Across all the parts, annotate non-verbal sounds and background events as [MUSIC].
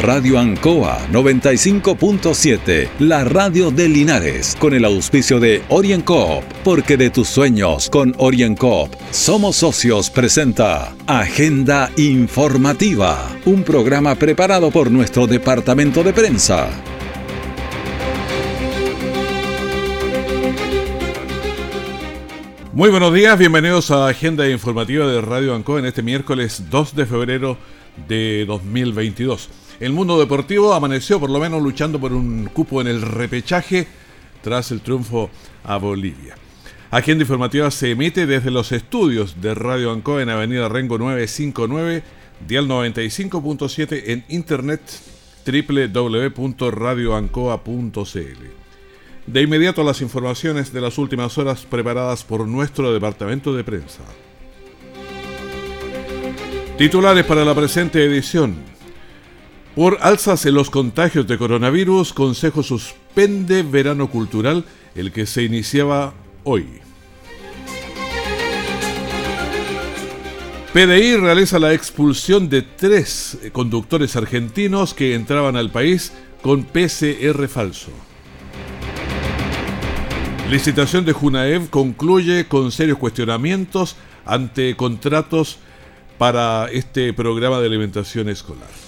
Radio Ancoa 95.7, la radio de Linares, con el auspicio de OrienCoop, porque de tus sueños con OrienCoop somos socios presenta Agenda Informativa, un programa preparado por nuestro departamento de prensa. Muy buenos días, bienvenidos a Agenda Informativa de Radio Ancoa en este miércoles 2 de febrero de 2022. El mundo deportivo amaneció por lo menos luchando por un cupo en el repechaje tras el triunfo a Bolivia. Agenda informativa se emite desde los estudios de Radio Ancoa en Avenida Rengo 959, dial 95.7 en internet www.radioancoa.cl. De inmediato las informaciones de las últimas horas preparadas por nuestro departamento de prensa. Titulares para la presente edición. Por alzas en los contagios de coronavirus, Consejo suspende verano cultural, el que se iniciaba hoy. PDI realiza la expulsión de tres conductores argentinos que entraban al país con PCR falso. Licitación de Junaev concluye con serios cuestionamientos ante contratos para este programa de alimentación escolar.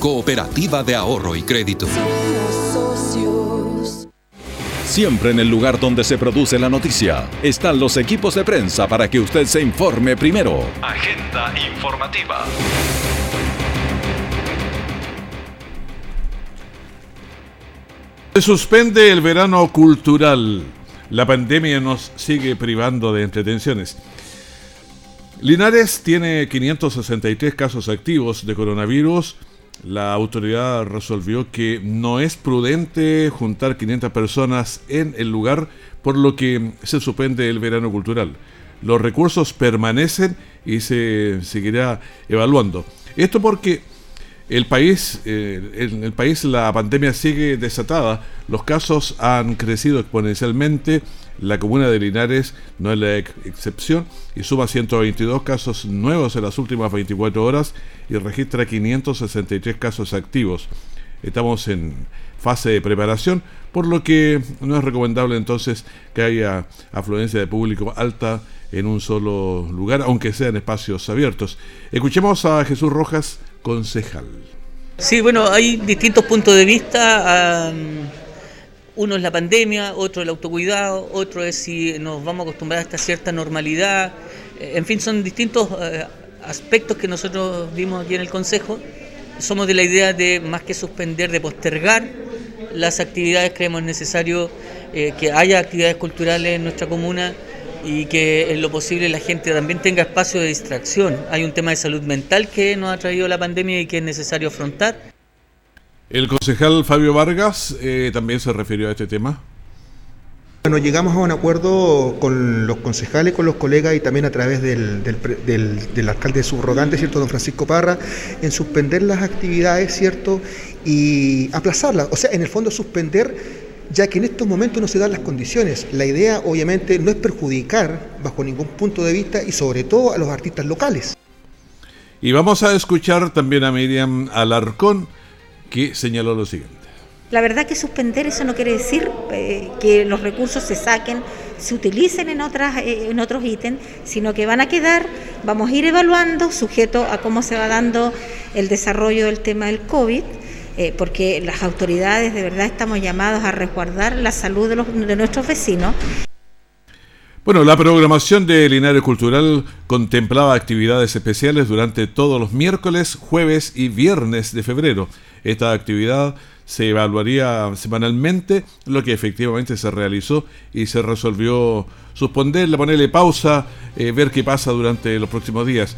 Cooperativa de Ahorro y Crédito. Siempre en el lugar donde se produce la noticia están los equipos de prensa para que usted se informe primero. Agenda informativa. Se suspende el verano cultural. La pandemia nos sigue privando de entretenciones. Linares tiene 563 casos activos de coronavirus la autoridad resolvió que no es prudente juntar 500 personas en el lugar, por lo que se suspende el verano cultural. Los recursos permanecen y se seguirá evaluando. Esto porque el país, eh, en el país la pandemia sigue desatada, los casos han crecido exponencialmente, la comuna de Linares no es la excepción y suma 122 casos nuevos en las últimas 24 horas y registra 563 casos activos. Estamos en fase de preparación, por lo que no es recomendable entonces que haya afluencia de público alta en un solo lugar, aunque sean espacios abiertos. Escuchemos a Jesús Rojas, concejal. Sí, bueno, hay distintos puntos de vista. uno es la pandemia, otro el autocuidado, otro es si nos vamos a acostumbrar a esta cierta normalidad. Eh, en fin, son distintos eh, aspectos que nosotros vimos aquí en el Consejo. Somos de la idea de, más que suspender, de postergar las actividades, creemos necesario eh, que haya actividades culturales en nuestra comuna y que en lo posible la gente también tenga espacio de distracción. Hay un tema de salud mental que nos ha traído la pandemia y que es necesario afrontar. El concejal Fabio Vargas eh, también se refirió a este tema. Bueno, llegamos a un acuerdo con los concejales, con los colegas y también a través del, del, alcalde subrogante, ¿cierto?, don Francisco Parra, en suspender las actividades, ¿cierto?, y aplazarlas. O sea, en el fondo suspender ya que en estos momentos no se dan las condiciones. La idea, obviamente, no es perjudicar bajo ningún punto de vista y sobre todo a los artistas locales. Y vamos a escuchar también a Miriam Alarcón, que señaló lo siguiente. La verdad que suspender eso no quiere decir eh, que los recursos se saquen, se utilicen en, otras, eh, en otros ítems, sino que van a quedar, vamos a ir evaluando, sujeto a cómo se va dando el desarrollo del tema del COVID, eh, porque las autoridades de verdad estamos llamados a resguardar la salud de, nuestros vecinos. Bueno, la programación de Linares Cultural contemplaba actividades especiales durante todos los miércoles, jueves y viernes de febrero. Esta actividad se evaluaría semanalmente, lo que efectivamente se realizó y se resolvió suspenderla, ponerle pausa, eh, ver qué pasa durante los próximos días.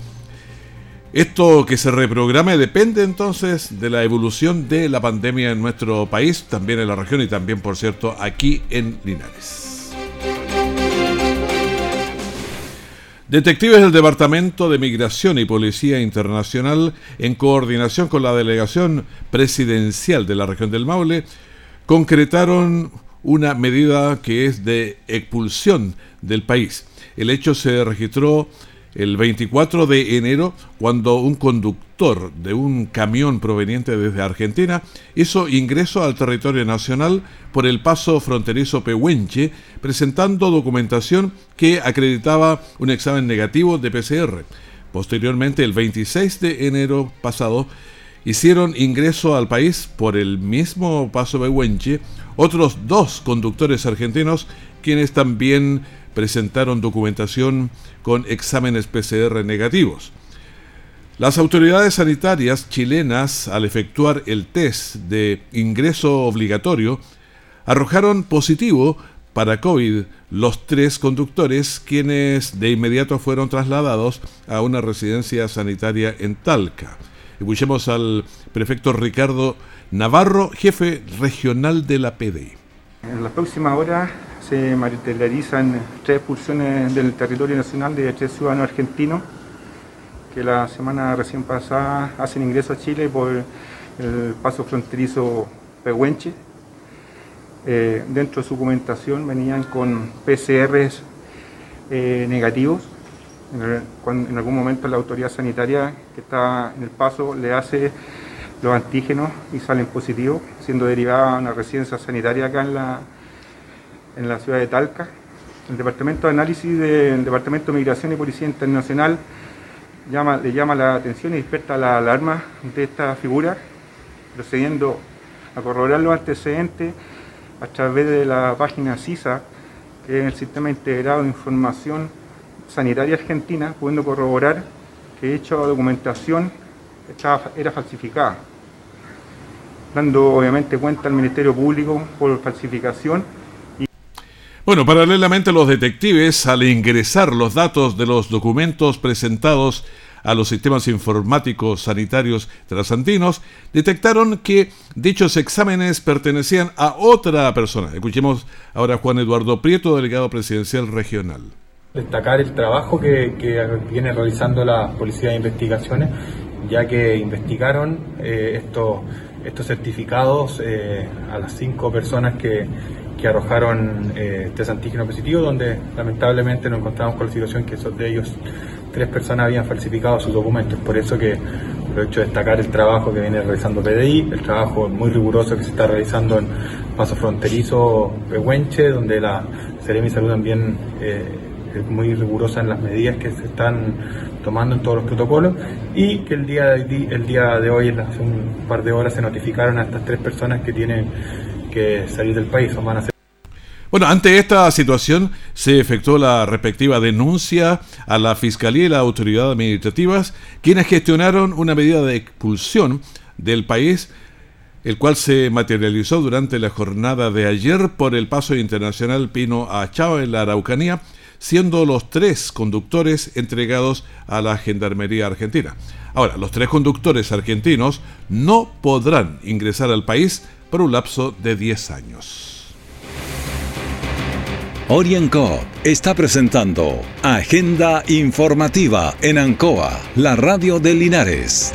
Esto que se reprograme depende entonces de la evolución de la pandemia en nuestro país, también en la región y también, por cierto, aquí en Linares. Detectives del Departamento de Migración y Policía Internacional, en coordinación con la delegación presidencial de la región del Maule, concretaron una medida que es de expulsión del país. El hecho se registró el 24 de enero cuando un conductor de un camión proveniente desde Argentina hizo ingreso al territorio nacional por el paso fronterizo Pehuenche presentando documentación que acreditaba un examen negativo de PCR. Posteriormente, el 26 de enero pasado, hicieron ingreso al país por el mismo paso Pehuenche otros dos conductores argentinos quienes también presentaron documentación con exámenes PCR negativos. Las autoridades sanitarias chilenas, al efectuar el test de ingreso obligatorio, arrojaron positivo para COVID los tres conductores, quienes de inmediato fueron trasladados a una residencia sanitaria en Talca. Escuchemos al prefecto Ricardo Navarro, jefe regional de la PDI. En la próxima hora se materializan tres expulsiones del territorio nacional de tres ciudadanos argentinos que la semana recién pasada hacen ingreso a Chile por el paso fronterizo Pehuenche. Eh, dentro de su documentación venían con PCRs eh, negativos. En, en algún momento la autoridad sanitaria que está en el paso le hace los antígenos y salen positivos, siendo derivada una residencia sanitaria acá en la, en la ciudad de Talca. El Departamento de Análisis del Departamento de Migración y Policía Internacional llama, le llama la atención y despierta la alarma de esta figura, procediendo a corroborar los antecedentes a través de la página CISA, que es el Sistema Integrado de Información Sanitaria Argentina, pudiendo corroborar que dicha documentación era falsificada, dando obviamente cuenta al Ministerio Público por falsificación bueno, paralelamente los detectives, al ingresar los datos de los documentos presentados a los sistemas informáticos sanitarios trasantinos, detectaron que dichos exámenes pertenecían a otra persona. Escuchemos ahora a Juan Eduardo Prieto, delegado presidencial regional. Destacar el trabajo que, viene realizando la Policía de Investigaciones, ya que investigaron eh, estos, estos certificados eh, a las cinco personas que que arrojaron eh, test antígeno positivo, donde lamentablemente nos encontramos con la situación que de ellos tres personas habían falsificado sus documentos. Por eso que aprovecho de destacar el trabajo que viene realizando PDI, el trabajo muy riguroso que se está realizando en Paso Fronterizo Pehuenche, donde la Seremi Salud también eh, es muy rigurosa en las medidas que se están tomando en todos los protocolos y que el día el día de hoy, hace un par de horas, se notificaron a estas tres personas que tienen que salir del país o van a ser bueno, ante esta situación se efectuó la respectiva denuncia a la Fiscalía y la autoridad administrativas, quienes gestionaron una medida de expulsión del país, el cual se materializó durante la jornada de ayer por el paso internacional Pino Achao en la Araucanía, siendo los tres conductores entregados a la Gendarmería Argentina. Ahora, los tres conductores argentinos no podrán ingresar al país por un lapso de 10 años. Orienco está presentando Agenda Informativa en Ancoa, la radio de Linares.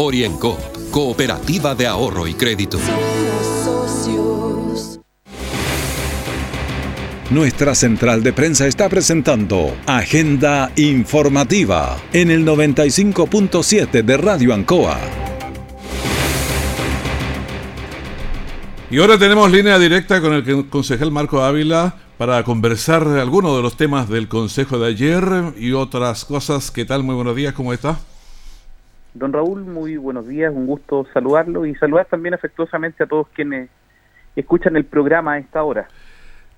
Oriencop Cooperativa de Ahorro y Crédito. Nuestra central de prensa está presentando Agenda Informativa en el 95.7 de Radio Ancoa. Y ahora tenemos línea directa con el concejal Marco Ávila para conversar de algunos de los temas del consejo de ayer y otras cosas. ¿Qué tal? Muy buenos días, ¿cómo está? Don Raúl, muy buenos días, un gusto saludarlo y saludar también afectuosamente a todos quienes escuchan el programa a esta hora.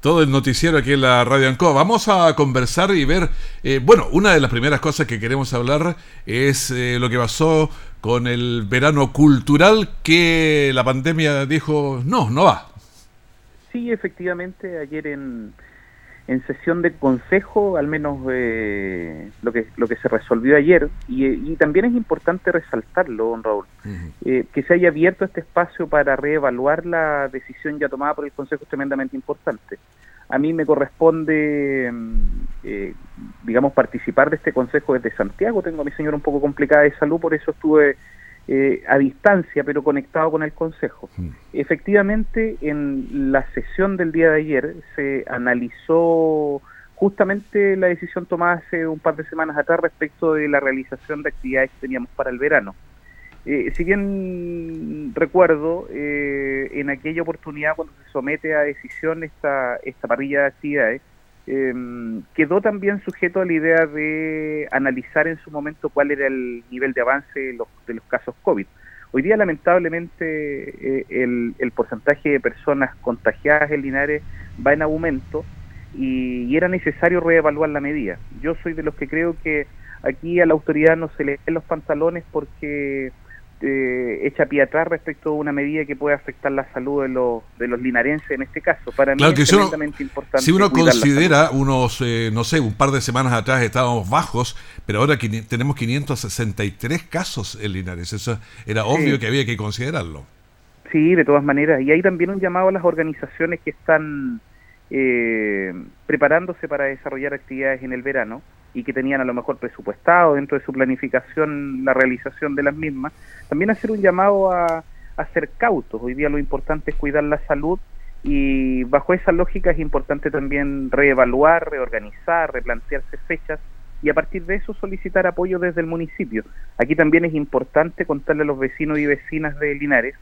Todo el noticiero aquí en la Radio Ancoa. Vamos a conversar y ver, eh, bueno, una de las primeras cosas que queremos hablar es eh, lo que pasó con el verano cultural que la pandemia dijo, no, no va. Sí, efectivamente, ayer en, en sesión de consejo, al menos eh, lo que lo que se resolvió ayer, y, también es importante resaltarlo, don Raúl, eh, que se haya abierto este espacio para reevaluar la decisión ya tomada por el Consejo es tremendamente importante. A mí me corresponde, mm, eh, digamos, participar de este consejo desde Santiago. Tengo a mi señora un poco complicada de salud, por eso estuve eh, a distancia, pero conectado con el Consejo. Mm. Efectivamente, en la sesión del día de ayer se analizó justamente la decisión tomada hace un par de semanas atrás respecto de la realización de actividades que teníamos para el verano. Eh, si bien recuerdo, eh, en aquella oportunidad cuando se somete a decisión esta, esta parrilla de actividades, eh, quedó también sujeto a la idea de analizar en su momento cuál era el nivel de avance de los, de los casos COVID. Hoy día, lamentablemente, eh, el, el, porcentaje de personas contagiadas en Linares va en aumento y, era necesario reevaluar la medida. Yo soy de los que creo que aquí a la autoridad no se le den los pantalones porque eh, echa pie atrás respecto a una medida que puede afectar la salud de los, de los linarenses en este caso. Para mí es tremendamente importante. Si uno considera unos, eh, no sé, un par de semanas atrás estábamos bajos, pero ahora tenemos 563 casos en Linares. Eso era obvio que había que considerarlo. Sí, de todas maneras. Y hay también un llamado a las organizaciones que están eh, preparándose para desarrollar actividades en el verano y que tenían a lo mejor presupuestado dentro de su planificación la realización de las mismas, también hacer un llamado a, a ser cautos. Hoy día lo importante es cuidar la salud y bajo esa lógica es importante también reevaluar, reorganizar, replantearse fechas y a partir de eso solicitar apoyo desde el municipio. Aquí también es importante contarle a los vecinos y vecinas de Linares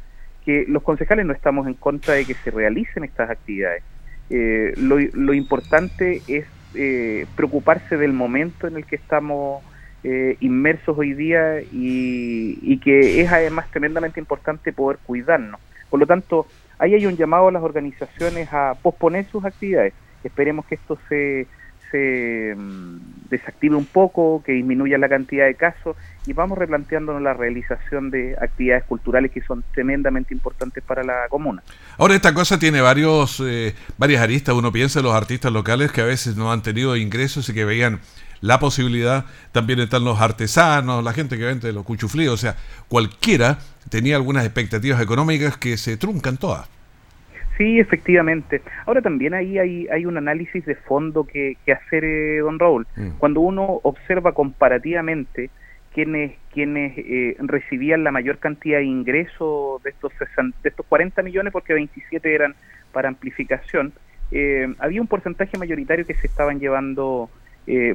que los concejales no estamos en contra de que se realicen estas actividades. Eh, lo, lo importante es eh, preocuparse del momento en el que estamos eh, inmersos hoy día y, que es además tremendamente importante poder cuidarnos. Por lo tanto, ahí hay un llamado a las organizaciones a posponer sus actividades. Esperemos que esto se, se mm, desactive un poco, que disminuya la cantidad de casos y vamos replanteándonos la realización de actividades culturales que son tremendamente importantes para la comuna. Ahora esta cosa tiene varios eh, varias aristas. Uno piensa en los artistas locales que a veces no han tenido ingresos y que veían la posibilidad. También están los artesanos, la gente que vende los cuchuflíos. O sea, cualquiera tenía algunas expectativas económicas que se truncan todas. Sí, efectivamente. Ahora también ahí hay, hay un análisis de fondo que, que hacer, eh, don Raúl. Mm. Cuando uno observa comparativamente quienes, quienes eh, recibían la mayor cantidad de ingresos de estos, de estos 40 millones, porque 27 eran para amplificación, eh, había un porcentaje mayoritario que se estaban llevando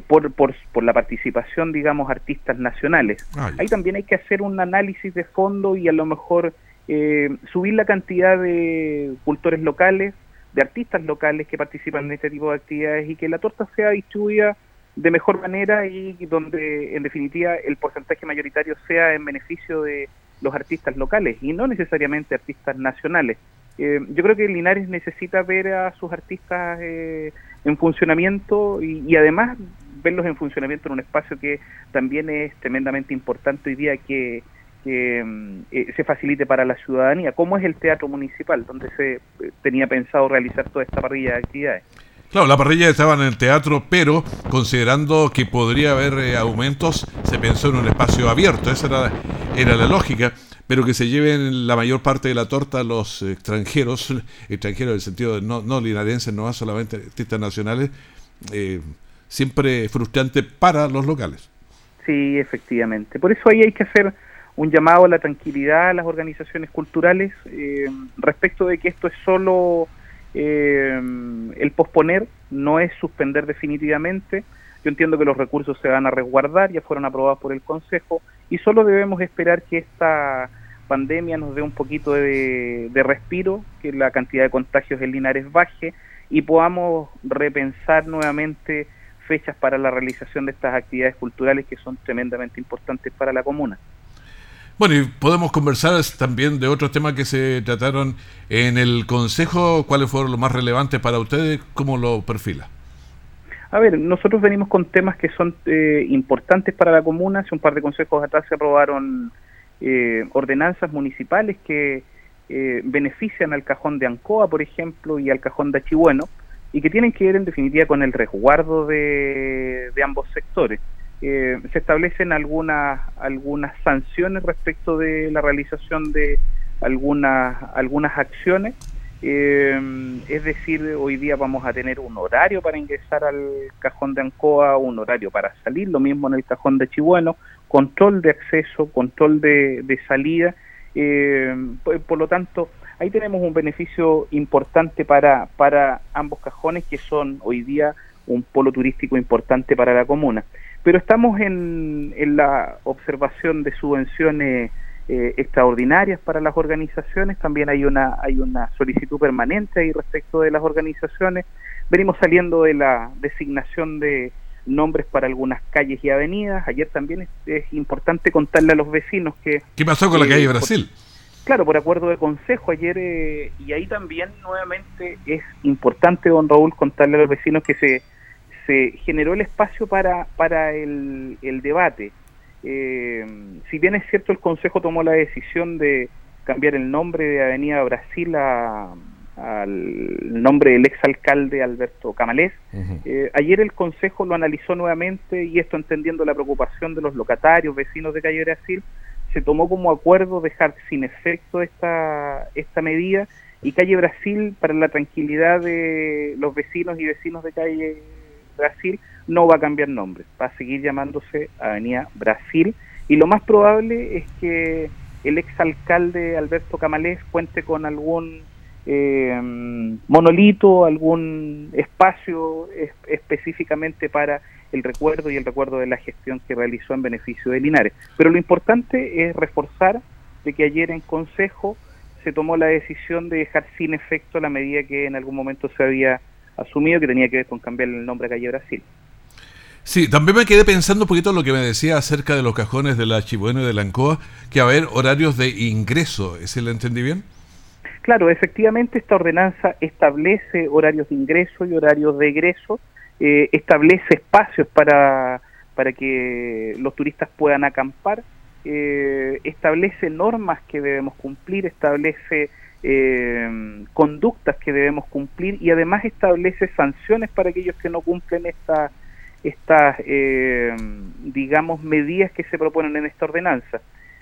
por, por, por, la participación, digamos, artistas nacionales. Ahí también hay que hacer un análisis de fondo y a lo mejor eh, subir la cantidad de cultores locales, de artistas locales que participan en este tipo de actividades y que la torta sea distribuida de mejor manera y donde en definitiva el porcentaje mayoritario sea en beneficio de los artistas locales y no necesariamente artistas nacionales. Eh, yo creo que Linares necesita ver a sus artistas eh, en funcionamiento y, y, además verlos en funcionamiento en un espacio que también es tremendamente importante hoy día que que mm, eh, se facilite para la ciudadanía, como es el Teatro Municipal, donde se eh, tenía pensado realizar toda esta parrilla de actividades. Claro, la parrilla estaba en el teatro, pero considerando que podría haber eh, aumentos, se pensó en un espacio abierto, esa era, era la lógica, pero que se lleven la mayor parte de la torta los extranjeros, [LAUGHS] extranjeros en el sentido de no, no linarenses, no solamente artistas nacionales, siempre frustrante para los locales. Sí, efectivamente. Por eso ahí hay que hacer un llamado a la tranquilidad a las organizaciones culturales eh, respecto de que esto es solo eh, el posponer, no es suspender definitivamente. Yo entiendo que los recursos se van a resguardar, ya fueron aprobados por el Consejo y solo debemos esperar que esta pandemia nos dé un poquito de, de respiro, que la cantidad de contagios en Linares baje y podamos repensar nuevamente fechas para la realización de estas actividades culturales que son tremendamente importantes para la comuna. Bueno, y podemos conversar también de otros temas que se trataron en el Consejo. ¿Cuáles fueron los más relevantes para ustedes? ¿Cómo lo perfila? A ver, nosotros venimos con temas que son eh, importantes para la comuna. Hace un par de consejos atrás se aprobaron eh, ordenanzas municipales que eh, benefician al cajón de Ancoa, por ejemplo, y al cajón de Achibueno, y que tienen que ver en definitiva con el resguardo de ambos sectores. Eh, se establecen algunas algunas sanciones respecto de la realización de algunas algunas acciones. Eh, es decir hoy día vamos a tener un horario para ingresar al cajón de Ancoa un horario para salir lo mismo en el cajón de Chihuano control de acceso control de, salida. Eh, por, lo tanto ahí tenemos un beneficio importante para para ambos cajones que son hoy día un polo turístico importante para la comuna pero estamos en, la observación de subvenciones eh, extraordinarias para las organizaciones, también hay una, hay una solicitud permanente ahí respecto de las organizaciones, venimos saliendo de la designación de nombres para algunas calles y avenidas, ayer también es, importante contarle a los vecinos que... ¿Qué pasó con la calle Brasil? claro, por acuerdo de consejo ayer, eh, y ahí también nuevamente es importante, don Raúl, contarle a los vecinos que se se generó el espacio para, para el, debate. Eh, si bien es cierto el Consejo tomó la decisión de cambiar el nombre de Avenida Brasil al nombre del exalcalde Alberto Camalés, eh, ayer el Consejo lo analizó nuevamente y esto entendiendo la preocupación de los locatarios, vecinos de Calle Brasil, se tomó como acuerdo dejar sin efecto esta, esta medida y Calle Brasil, para la tranquilidad de los vecinos y vecinos de Calle Brasil no va a cambiar nombre, va a seguir llamándose Avenida Brasil y lo más probable es que el exalcalde Alberto Camalés cuente con algún eh, monolito, algún espacio específicamente para el recuerdo y el recuerdo de la gestión que realizó en beneficio de Linares. Pero lo importante es reforzar de que ayer en Consejo se tomó la decisión de dejar sin efecto la medida que en algún momento se había asumido que tenía que ver con cambiar el nombre a Calle Brasil. Sí, también me quedé pensando un poquito en lo que me decía acerca de los cajones de la Chibueno y de la Ancoa, que a ver horarios de ingreso, ¿ese lo entendí bien? Claro, efectivamente esta ordenanza establece horarios de ingreso y horarios de egreso, eh, establece espacios para, para que los turistas puedan acampar, eh, establece normas que debemos cumplir, establece eh, conductas que debemos cumplir y además establece sanciones para aquellos que no cumplen estas estas eh, digamos medidas que se proponen en esta ordenanza.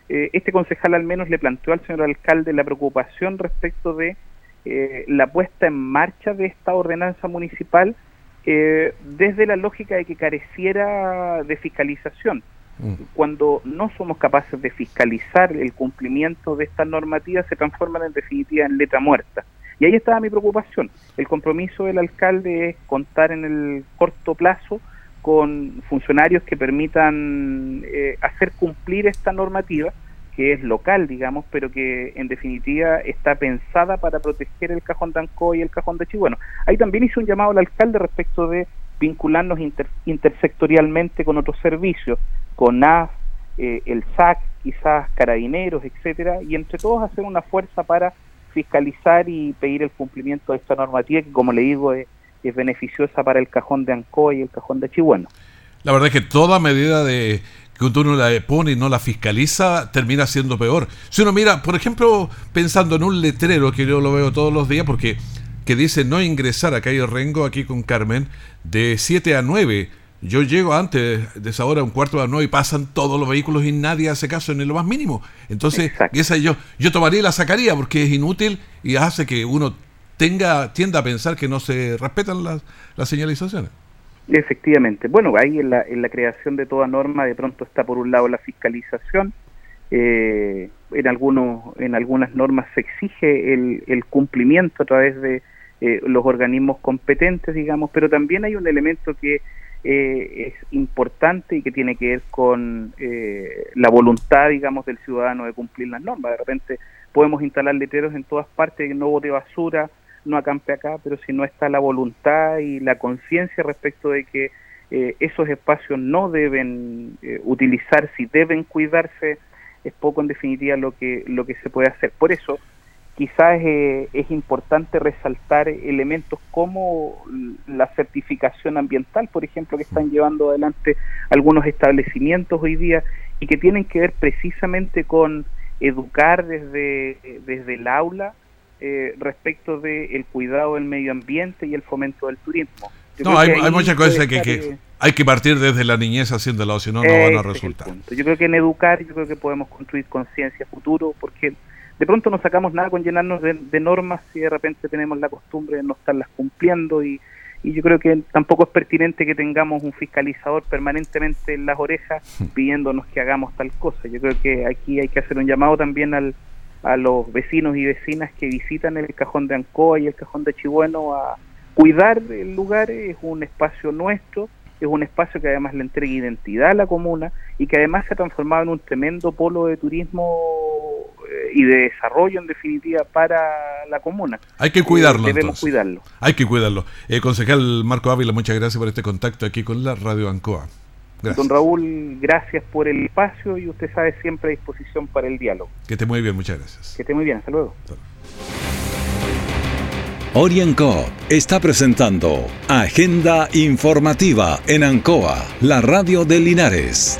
Eh, este concejal al menos le planteó al señor alcalde la preocupación respecto de eh, la puesta en marcha de esta ordenanza municipal desde la lógica de que careciera de fiscalización. Mm. Cuando no somos capaces de fiscalizar el cumplimiento de estas normativas, se transforman en definitiva en letra muerta. Y ahí estaba mi preocupación. El compromiso del alcalde es contar en el corto plazo con funcionarios que permitan eh, hacer cumplir esta normativa, que es local, digamos, pero que en definitiva está pensada para proteger el cajón de Ancoy y el cajón de Chihuahua. Ahí también hice un llamado al alcalde respecto de vincularnos intersectorialmente con otros servicios, con AF, eh, el SAC, quizás carabineros, etcétera, y entre todos hacer una fuerza para fiscalizar y pedir el cumplimiento de esta normativa que, como le digo, es, beneficiosa para el cajón de Ancoa y el cajón de Chihuahua. La verdad es que toda medida de que uno la pone y no la fiscaliza termina siendo peor. Si uno mira, por ejemplo, pensando en un letrero que yo lo veo todos los días porque que dice no ingresar a Calle Rengo aquí con Carmen de 7 a 9 yo llego antes de esa hora, un cuarto de las nueve, y pasan todos los vehículos y nadie hace caso en lo más mínimo. Entonces, esa yo, yo tomaría y la sacaría porque es inútil y hace que uno tenga tienda a pensar que no se respetan las, las señalizaciones. Efectivamente. Bueno, ahí en la, en la creación de toda norma de pronto está por un lado la fiscalización. Eh, en, algunos, en algunas normas se exige el, el cumplimiento a través de eh, los organismos competentes, digamos, pero también hay un elemento que eh, es importante y que tiene que ver con eh, la voluntad, digamos, del ciudadano de cumplir las normas. De repente podemos instalar letreros en todas partes, no bote basura, no acampe acá, pero si no está la voluntad y la conciencia respecto de que eh, esos espacios no deben utilizarse y deben cuidarse es poco en definitiva lo que, lo que se puede hacer. Por eso, quizás eh, es importante resaltar elementos como la certificación ambiental, por ejemplo, que están llevando adelante algunos establecimientos hoy día y que tienen que ver precisamente con educar desde, desde el aula eh, respecto del cuidado del medio ambiente y el fomento del turismo. no, hay, muchas cosas que, que, hay que partir desde la niñez haciéndolo, si no, no van a resultar. Yo creo que en educar, yo creo que podemos construir conciencia futuro, porque de pronto no sacamos nada con llenarnos de, normas si de repente tenemos la costumbre de no estarlas cumpliendo y, y yo creo que tampoco es pertinente que tengamos un fiscalizador permanentemente en las orejas pidiéndonos que hagamos tal cosa. Yo creo que aquí hay que hacer un llamado también al, a los vecinos y vecinas que visitan el cajón de Ancoa y el cajón de Chibueno a cuidar el lugar, es un espacio nuestro, es un espacio que además le entrega identidad a la comuna y que además se ha transformado en un tremendo polo de turismo y de desarrollo en definitiva para la comuna. Hay que cuidarlo. Eh, debemos cuidarlo. Hay que cuidarlo. Eh, concejal Marco Ávila, muchas gracias por este contacto aquí con la Radio Ancoa. Don Raúl, gracias por el espacio y usted sabe siempre a disposición para el diálogo. Que esté muy bien, muchas gracias. Que esté muy bien, hasta luego. Orienco está presentando Agenda Informativa en Ancoa, la radio de Linares.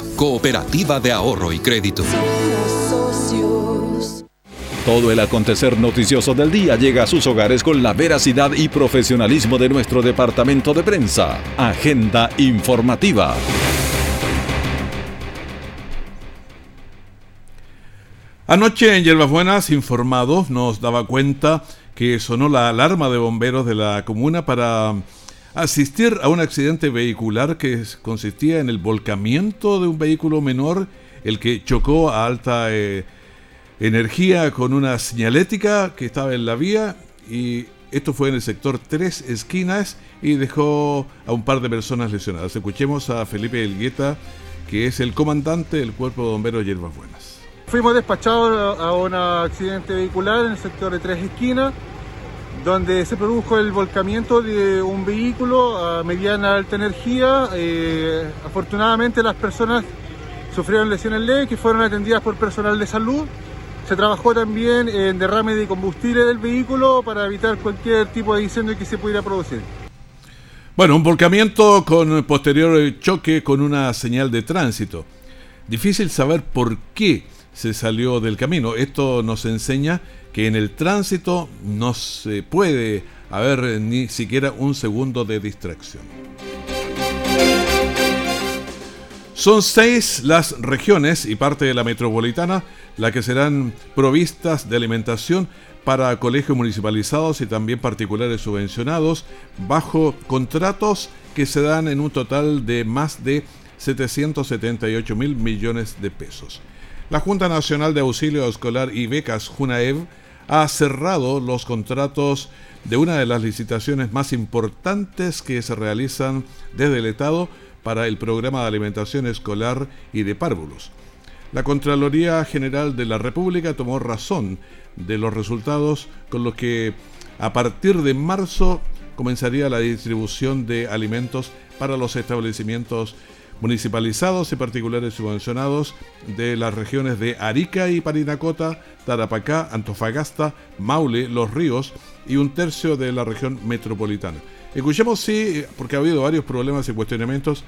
Cooperativa de Ahorro y Crédito. Todo el acontecer noticioso del día llega a sus hogares con la veracidad y profesionalismo de nuestro departamento de prensa. Agenda informativa. Anoche en Hierbas Buenas, informados, nos daba cuenta que sonó la alarma de bomberos de la comuna para asistir a un accidente vehicular que consistía en el volcamiento de un vehículo menor, el que chocó a alta eh, energía con una señalética que estaba en la vía y esto fue en el sector Tres Esquinas y dejó a un par de personas lesionadas. Escuchemos a Felipe Elgueta, que es el comandante del Cuerpo de Bomberos Hierbas Buenas. Fuimos despachados a un accidente vehicular en el sector de Tres Esquinas donde se produjo el volcamiento de un vehículo a mediana alta energía. Eh, afortunadamente las personas sufrieron lesiones leves que fueron atendidas por personal de salud. Se trabajó también en derrame de combustible del vehículo para evitar cualquier tipo de incendio que se pudiera producir. Bueno, un volcamiento con posterior choque con una señal de tránsito. Difícil saber por qué se salió del camino. Esto nos enseña que en el tránsito no se puede haber ni siquiera un segundo de distracción. Son seis las regiones y parte de la metropolitana las que serán provistas de alimentación para colegios municipalizados y también particulares subvencionados bajo contratos que se dan en un total de más de 778 mil millones de pesos. La Junta Nacional de Auxilio Escolar y Becas, JUNAEV, ha cerrado los contratos de una de las licitaciones más importantes que se realizan desde el Estado para el programa de alimentación escolar y de párvulos. La Contraloría General de la República tomó razón de los resultados con los que a partir de marzo comenzaría la distribución de alimentos para los establecimientos municipalizados y particulares subvencionados de las regiones de Arica y Parinacota, Tarapacá, Antofagasta, Maule, Los Ríos y un tercio de la región metropolitana. Escuchemos, sí, porque ha habido varios problemas y cuestionamientos,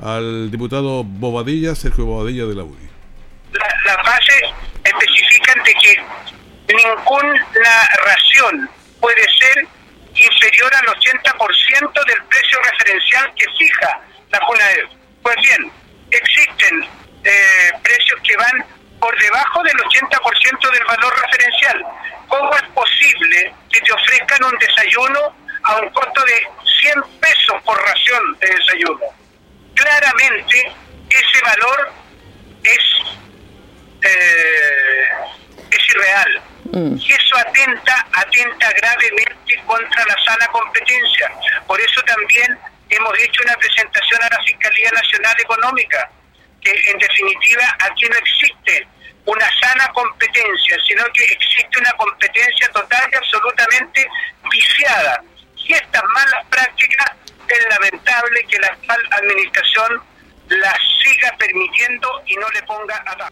al diputado Bobadilla, Sergio Bobadilla de la UDI. las bases especifican de que ninguna ración puede ser inferior al 80% del precio referencial que fija la JUNAEV. Pues bien, existen eh, precios que van por debajo del 80% del valor referencial. ¿Cómo es posible que te ofrezcan un desayuno a un costo de 100 pesos por ración de desayuno? Claramente ese valor es eh, Mm. Y eso atenta, atenta gravemente contra la sana competencia. Por eso también hemos hecho una presentación a la Fiscalía Nacional Económica, que en definitiva aquí no existe una sana competencia, sino que existe una competencia total y absolutamente viciada. Y estas malas prácticas es lamentable que la actual administración las siga permitiendo y no le ponga a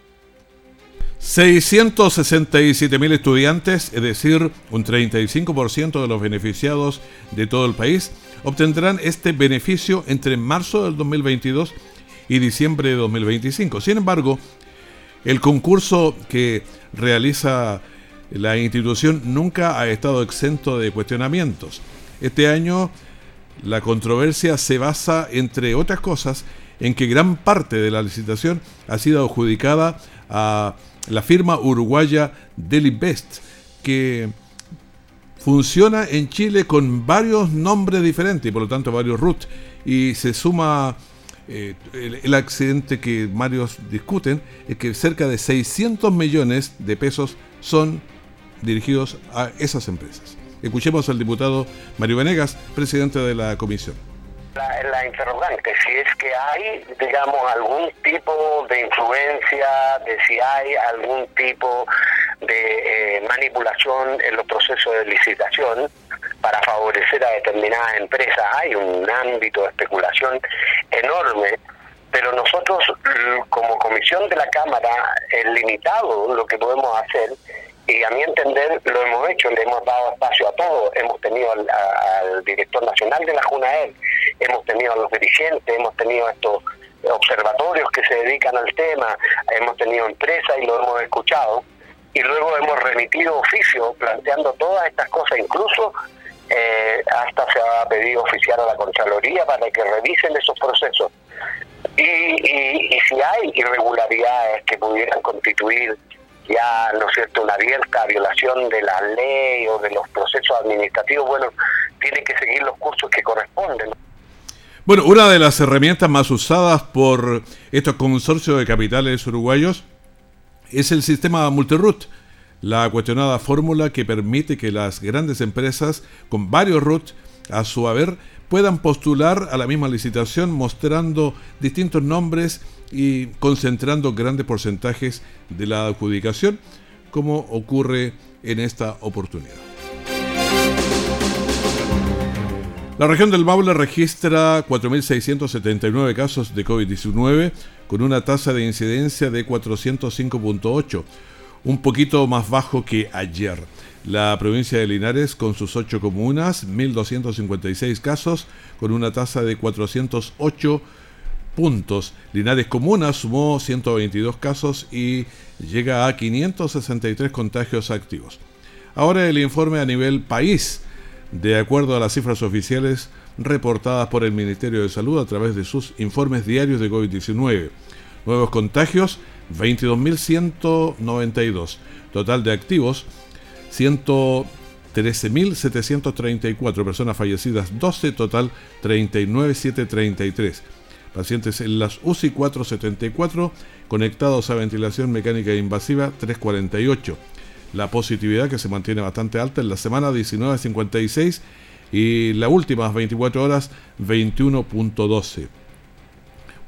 667 mil estudiantes, es decir, un 35% de los beneficiados de todo el país, obtendrán este beneficio entre marzo del 2022 y diciembre de 2025. Sin embargo, el concurso que realiza la institución nunca ha estado exento de cuestionamientos. Este año la controversia se basa, entre otras cosas, en que gran parte de la licitación ha sido adjudicada a la firma uruguaya Delibest, que funciona en Chile con varios nombres diferentes y por lo tanto varios RUT. Y se suma eh, el, accidente que varios discuten, es que cerca de 600 millones de pesos son dirigidos a esas empresas. Escuchemos al diputado Mario Venegas, presidente de la comisión. La, interrogante, si es que hay, digamos, algún tipo de influencia, de si hay algún tipo de eh, manipulación en los procesos de licitación para favorecer a determinadas empresas, hay un ámbito de especulación enorme pero nosotros como comisión de la Cámara, es limitado lo que podemos hacer y a mi entender lo hemos hecho, le hemos dado espacio a todos, hemos tenido al, director nacional de la JUNAER, hemos tenido a los dirigentes, hemos tenido estos observatorios que se dedican al tema, hemos tenido empresas y lo hemos escuchado, y luego hemos remitido oficio planteando todas estas cosas, incluso eh, hasta se ha pedido oficiar a la Contraloría para que revisen esos procesos. Y, y si hay irregularidades que pudieran constituir ya, ¿no es cierto?, una abierta violación de la ley o de los procesos administrativos, bueno, tiene que seguir los cursos que corresponden. Bueno, una de las herramientas más usadas por estos consorcios de capitales uruguayos es el sistema Multiroot, la cuestionada fórmula que permite que las grandes empresas con varios RUT a su haber puedan postular a la misma licitación mostrando distintos nombres y concentrando grandes porcentajes de la adjudicación, como ocurre en esta oportunidad. La región del Maule registra 4.679 casos de COVID-19 con una tasa de incidencia de 405.8, un poquito más bajo que ayer. La provincia de Linares, con sus ocho comunas, 1.256 casos, con una tasa de 408 puntos. Linares Comuna sumó 122 casos y llega a 563 contagios activos. Ahora el informe a nivel país. De acuerdo a las cifras oficiales reportadas por el Ministerio de Salud a través de sus informes diarios de COVID-19. Nuevos contagios, 22.192. Total de activos, 113.734 personas fallecidas, 12, total 39.733. Pacientes en las UCI 474, conectados a ventilación mecánica invasiva 348. La positividad que se mantiene bastante alta en la semana 19.56 y las últimas 24 horas 21.12.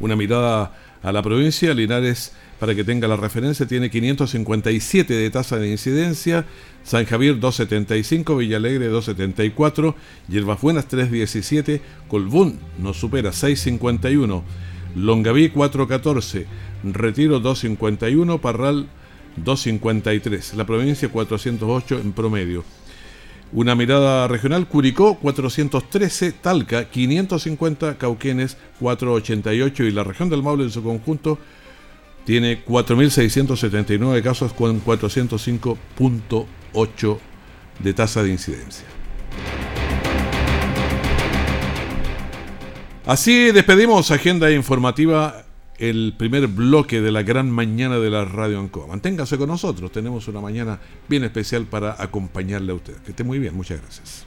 Una mirada a la provincia, Linares para que tenga la referencia, tiene 557 de tasa de incidencia, San Javier 275, Villalegre 274, Yerbas Buenas 317, Colbún nos supera 651, Longaví 414, Retiro 251, Parral 253, la provincia 408 en promedio. Una mirada regional, Curicó 413, Talca 550, Cauquenes 488 y la región del Maule en su conjunto tiene 4.679 casos con 405.8 de tasa de incidencia. Así despedimos agenda informativa, el primer bloque de la gran mañana de la Radio Ancoa. Manténgase con nosotros, tenemos una mañana bien especial para acompañarle a usted. Que esté muy bien, muchas gracias.